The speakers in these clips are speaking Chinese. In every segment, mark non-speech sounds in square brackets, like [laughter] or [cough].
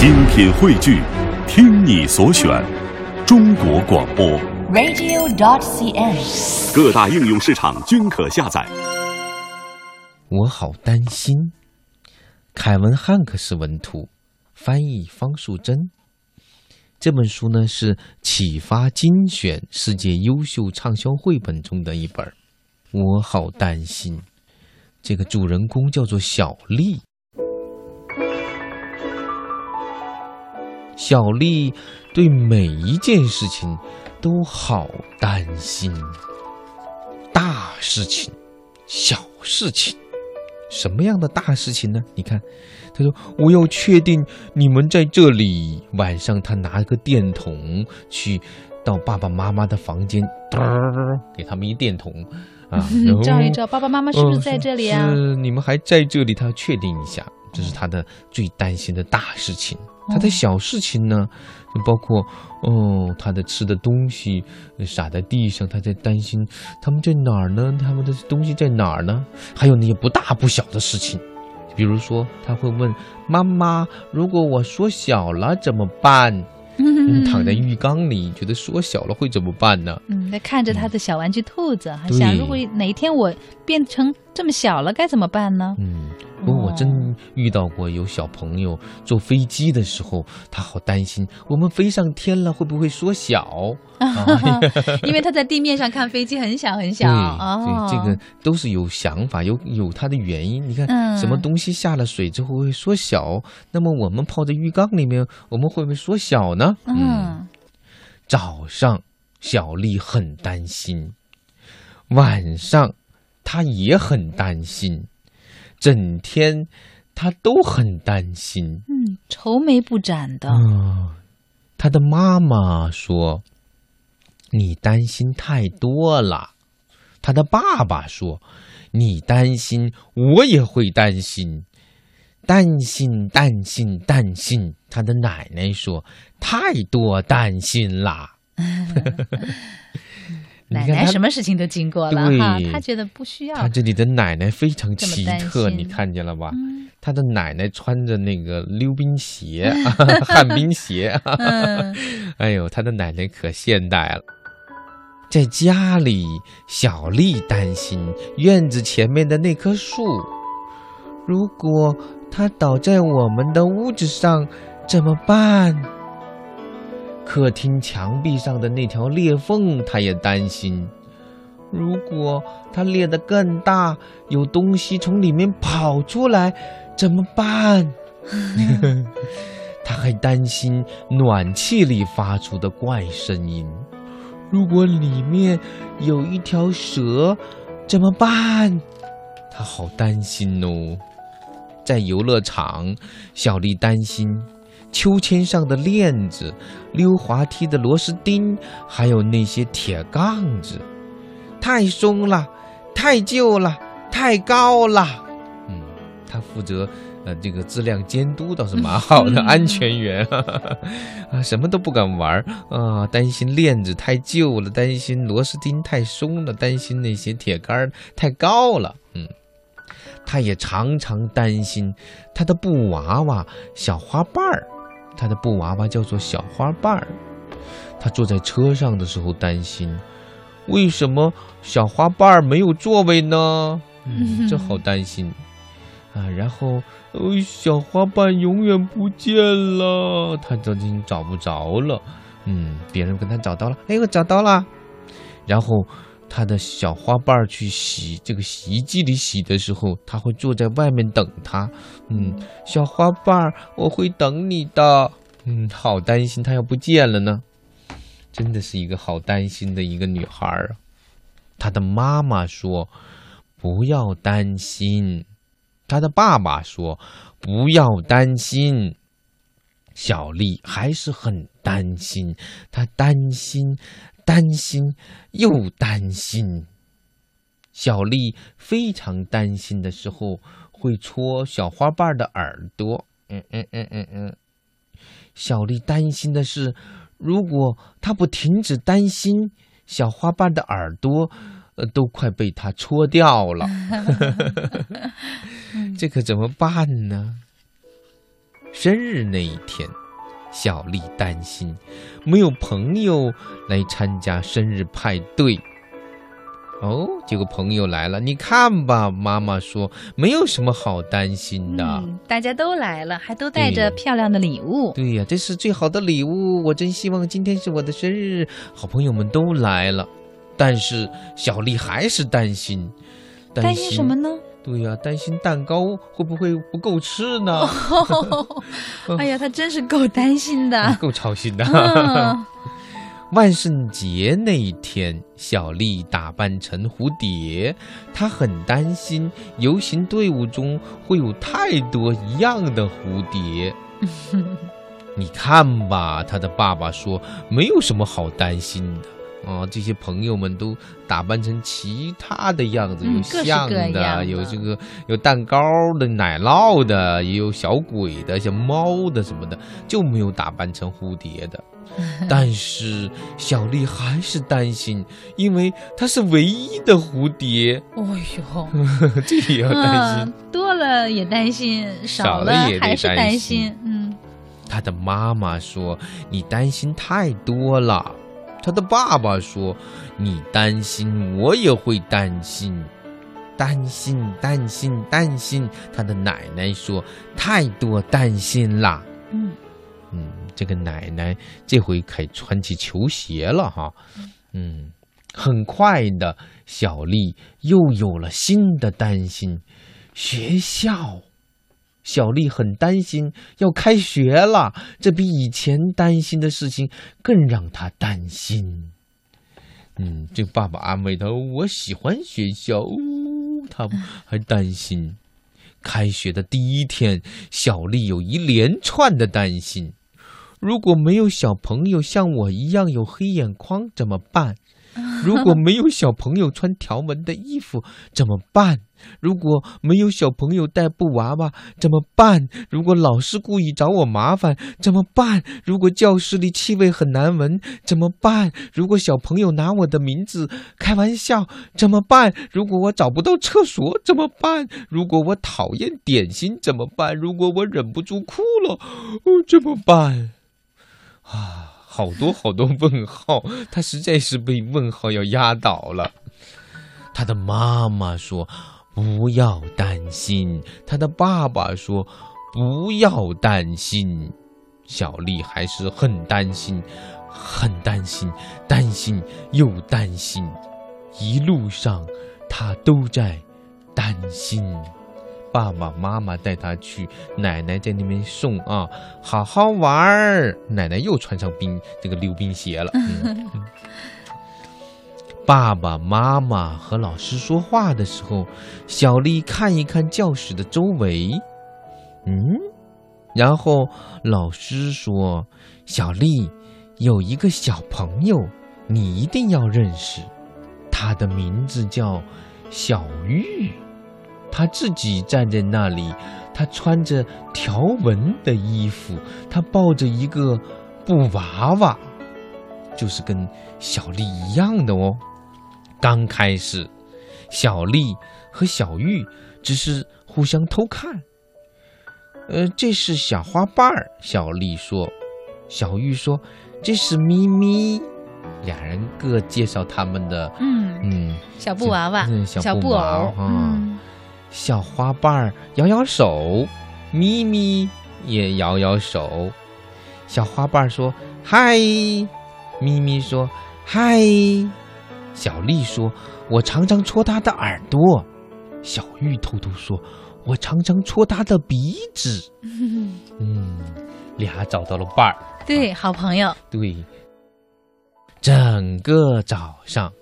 精品汇聚，听你所选，中国广播。radio.dot.cn，。各大应用市场均可下载。我好担心。凯文·汉克斯文图，翻译方素珍。这本书呢是启发精选世界优秀畅销绘本中的一本。我好担心。这个主人公叫做小丽。小丽对每一件事情都好担心，大事情、小事情。什么样的大事情呢？你看，他说：“我要确定你们在这里。”晚上，他拿个电筒去到爸爸妈妈的房间，[laughs] 嘚儿给他们一电筒啊，照一照，爸爸妈妈是不是嗯在这里啊？是你们还在这里，他要确定一下，这是他的最担心的大事情。他的小事情呢，就包括哦，他的吃的东西撒在地上，他在担心他们在哪儿呢？他们的东西在哪儿呢？还有那些不大不小的事情，比如说他会问妈妈：“如果我缩小了怎么办？”嗯 [laughs] 躺在浴缸里，觉得缩小了会怎么办呢？嗯，在看着他的小玩具兔子，还对想如果哪一天我变成这么小了，该怎么办呢？嗯，不过我真遇到过有小朋友坐飞机的时候，他好担心，我们飞上天了会不会缩小？[laughs] 啊，[laughs] 因为他在地面上看飞机很小很小对，哦，对，这个都是有想法，有有他的原因。你看，嗯什么东西下了水之后会缩小，那么我们泡在浴缸里面，我们会不会缩小呢？嗯早上，小丽很担心；晚上，她也很担心，整天他都很担心。嗯，愁眉不展的，嗯，他的妈妈说：“你担心太多了。”他的爸爸说：“你担心，我也会担心。”担心，担心，担心。他的奶奶说：“太多担心啦。”你奶奶什么事情都经过了对哈，她觉得不需要他。这里的奶奶非常奇特，你看见了吧？嗯他的奶奶穿着那个溜冰鞋、[laughs] 旱冰鞋，嗯 [laughs] 哎呦，他的奶奶可现代了。在家里，小丽担心院子前面的那棵树，如果它倒在我们的屋子上怎么办？客厅墙壁上的那条裂缝，他也担心。如果它裂得更大，有东西从里面跑出来，怎么办？他还担心暖气里发出的怪声音。如果里面有一条蛇，怎么办？他好担心哦。在游乐场，小丽担心秋千上的链子、溜滑梯的螺丝钉，还有那些铁杠子，太松了，太旧了，太高了。嗯，他负责呃这个质量监督倒是蛮好的，[laughs] 安全员 [laughs] 啊，什么都不敢玩儿啊，担心链子太旧了，担心螺丝钉太松了，担心那些铁杆太高了。嗯，他也常常担心他的布娃娃小花瓣儿，他的布娃娃叫做小花瓣儿。他坐在车上的时候担心，为什么小花瓣儿没有座位呢？嗯，这好担心啊。然后，呃，小花瓣永远不见了，他都已经找不着了。嗯，别人跟他找到了，哎，我找到了。然后，他的小花瓣去洗这个洗衣机里洗的时候，他会坐在外面等他。嗯，小花瓣，我会等你的。嗯，好担心他要不见了呢。真的是一个好担心的一个女孩儿。她的妈妈说：“不要担心。”她的爸爸说：“不要担心。”小丽还是很担心，她担心，担心又担心。小丽非常担心的时候，会戳小花瓣的耳朵。嗯嗯嗯嗯嗯。小丽担心的是，如果她不停止担心，小花瓣的耳朵，呃，都快被她戳掉了。[laughs] 这可怎么办呢？生日那一天，小丽担心没有朋友来参加生日派对。哦，结果朋友来了，你看吧，妈妈说没有什么好担心的。嗯，大家都来了，还都带着漂亮的礼物。对呀，这是最好的礼物，我真希望今天是我的生日，好朋友们都来了。但是小丽还是担心，担心什么？呢？对呀，担心蛋糕会不会不够吃呢？[laughs] 哎呀，他真是够担心的。够操心的。嗯，[laughs] 万圣节那一天，小丽打扮成蝴蝶，她很担心游行队伍中会有太多一样的蝴蝶。[laughs] 你看吧，她的爸爸说没有什么好担心的。啊，这些朋友们都打扮成其他的样子，有嗯各式象各样的有这个有蛋糕的、奶酪的，也有小鬼的、像猫的什么的，就没有打扮成蝴蝶的。[laughs] 但是小丽还是担心，因为她是唯一的蝴蝶，哦呦，[laughs] 这也要担心。嗯，多了也担心，少少了也得还是担心担心。嗯，她的妈妈说：“你担心太多了。”她的爸爸说：“你担心，我也会担心，担心，担心，担心。”他的奶奶说：“太多担心啦。”嗯，嗯，这个奶奶这回可以穿起球鞋了哈。嗯，很快的，小丽又有了新的担心，学校。小丽很担心要开学了，这比以前担心的事情更让她担心。嗯，这爸爸安慰她：“我喜欢学校。哦”她还担心。开学的第一天，小丽有一连串的担心：如果没有小朋友像我一样有黑眼眶怎么办？[laughs] 如果没有小朋友穿条纹的衣服怎么办？如果没有小朋友带布娃娃怎么办？如果老师故意找我麻烦怎么办？如果教室里气味很难闻怎么办？如果小朋友拿我的名字开玩笑怎么办？如果我找不到厕所怎么办？如果我讨厌点心怎么办？如果我忍不住哭了，哦，怎么办？啊，好多好多问号，他实在是被问号要压倒了。他的妈妈说：“不要担心。”他的爸爸说：“不要担心。”小丽还是很担心，很担心，担心又担心。一路上，她都在担心。爸爸妈妈带他去，奶奶在那边送啊，好好玩儿。奶奶又穿上冰这个溜冰鞋了。嗯爸爸妈妈和老师说话的时候，小丽看一看教室的周围，嗯，然后老师说：“小丽，有一个小朋友，你一定要认识，他的名字叫小玉。他自己站在那里，他穿着条纹的衣服，他抱着一个布娃娃，就是跟小丽一样的哦。”刚开始，小丽和小玉只是互相偷看。呃，这是小花瓣儿，小丽说。小玉说：“这是咪咪。”俩人各介绍他们的，嗯，嗯，小布娃娃，嗯小布布娃偶，啊嗯，小花瓣儿摇摇手，咪咪也摇摇手。小花瓣儿说：“嗨。”咪咪说：“嗨。”小丽说：“我常常戳她的耳朵。”小玉偷偷说：“我常常戳她的鼻子。[laughs] ”嗯，俩找到了伴儿。对，好朋友，对，整个早上，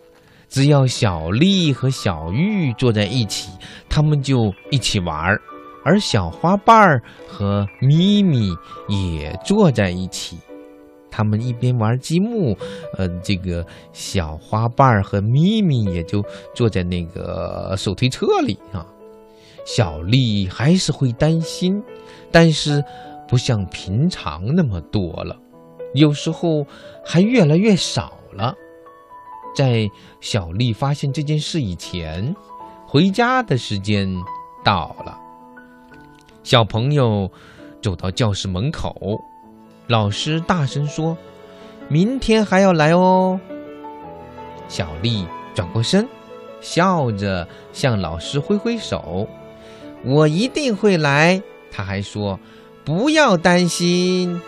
只要小丽和小玉坐在一起，他们就一起玩儿，而小花瓣儿和咪咪也坐在一起。他们一边玩积木，呃，这个小花瓣儿和咪咪也就坐在那个手推车里啊。小丽还是会担心，但是不像平常那么多了，有时候还越来越少了。在小丽发现这件事以前，回家的时间到了。小朋友走到教室门口，老师大声说：“明天还要来哦。”小丽转过身，笑着向老师挥挥手：“我一定会来。”他还说：“不要担心。”